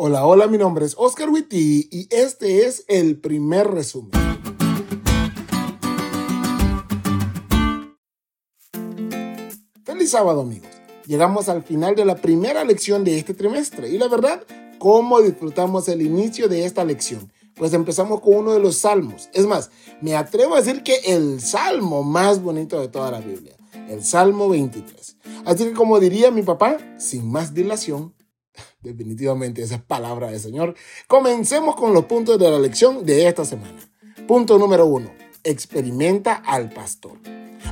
Hola, hola, mi nombre es Oscar Witty y este es el primer resumen. Feliz sábado, amigos. Llegamos al final de la primera lección de este trimestre y la verdad, ¿cómo disfrutamos el inicio de esta lección? Pues empezamos con uno de los salmos. Es más, me atrevo a decir que el salmo más bonito de toda la Biblia, el Salmo 23. Así que como diría mi papá, sin más dilación, definitivamente esa es palabra del Señor. Comencemos con los puntos de la lección de esta semana. Punto número uno, experimenta al pastor.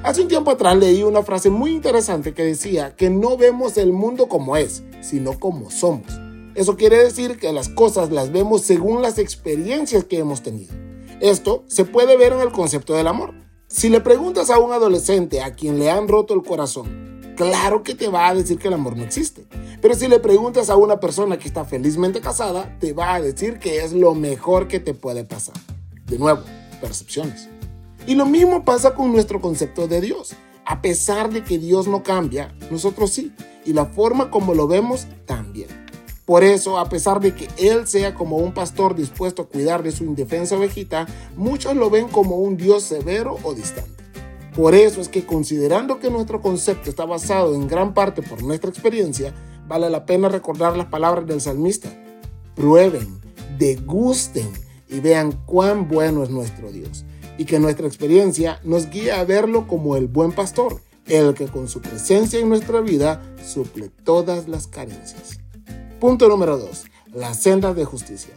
Hace un tiempo atrás leí una frase muy interesante que decía que no vemos el mundo como es, sino como somos. Eso quiere decir que las cosas las vemos según las experiencias que hemos tenido. Esto se puede ver en el concepto del amor. Si le preguntas a un adolescente a quien le han roto el corazón, claro que te va a decir que el amor no existe. Pero si le preguntas a una persona que está felizmente casada, te va a decir que es lo mejor que te puede pasar. De nuevo, percepciones. Y lo mismo pasa con nuestro concepto de Dios. A pesar de que Dios no cambia, nosotros sí. Y la forma como lo vemos también. Por eso, a pesar de que Él sea como un pastor dispuesto a cuidar de su indefensa ovejita, muchos lo ven como un Dios severo o distante. Por eso es que considerando que nuestro concepto está basado en gran parte por nuestra experiencia, vale la pena recordar las palabras del salmista. Prueben, degusten y vean cuán bueno es nuestro Dios. Y que nuestra experiencia nos guía a verlo como el buen pastor, el que con su presencia en nuestra vida suple todas las carencias. Punto número 2. Las sendas de justicia.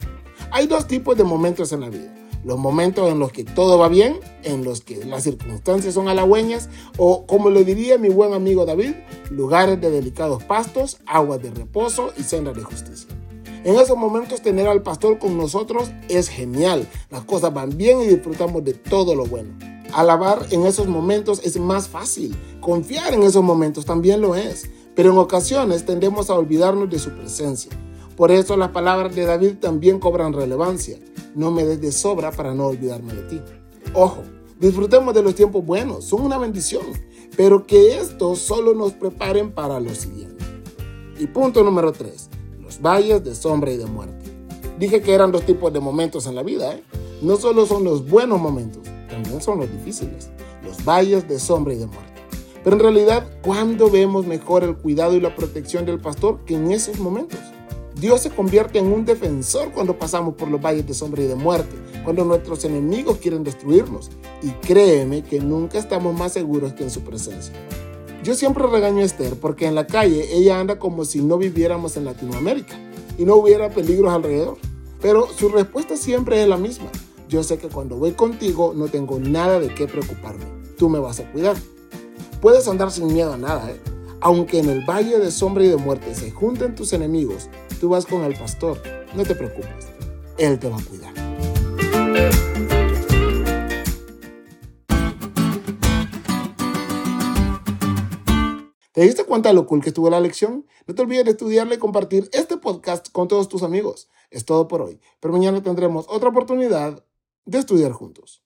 Hay dos tipos de momentos en la vida. Los momentos en los que todo va bien, en los que las circunstancias son halagüeñas, o como le diría mi buen amigo David, lugares de delicados pastos, aguas de reposo y sendas de justicia. En esos momentos tener al pastor con nosotros es genial. Las cosas van bien y disfrutamos de todo lo bueno. Alabar en esos momentos es más fácil. Confiar en esos momentos también lo es. Pero en ocasiones tendemos a olvidarnos de su presencia. Por eso las palabras de David también cobran relevancia. No me des de sobra para no olvidarme de ti. Ojo, disfrutemos de los tiempos buenos, son una bendición, pero que estos solo nos preparen para lo siguiente. Y punto número 3, los valles de sombra y de muerte. Dije que eran dos tipos de momentos en la vida, ¿eh? No solo son los buenos momentos, también son los difíciles, los valles de sombra y de muerte. Pero en realidad, ¿cuándo vemos mejor el cuidado y la protección del pastor que en esos momentos? Dios se convierte en un defensor cuando pasamos por los valles de sombra y de muerte, cuando nuestros enemigos quieren destruirnos. Y créeme que nunca estamos más seguros que en su presencia. Yo siempre regaño a Esther porque en la calle ella anda como si no viviéramos en Latinoamérica y no hubiera peligros alrededor. Pero su respuesta siempre es la misma. Yo sé que cuando voy contigo no tengo nada de qué preocuparme. Tú me vas a cuidar. Puedes andar sin miedo a nada, ¿eh? Aunque en el valle de sombra y de muerte se junten tus enemigos, tú vas con el pastor. No te preocupes, Él te va a cuidar. ¿Te diste cuenta de lo cool que estuvo la lección? No te olvides de estudiarle y compartir este podcast con todos tus amigos. Es todo por hoy, pero mañana tendremos otra oportunidad de estudiar juntos.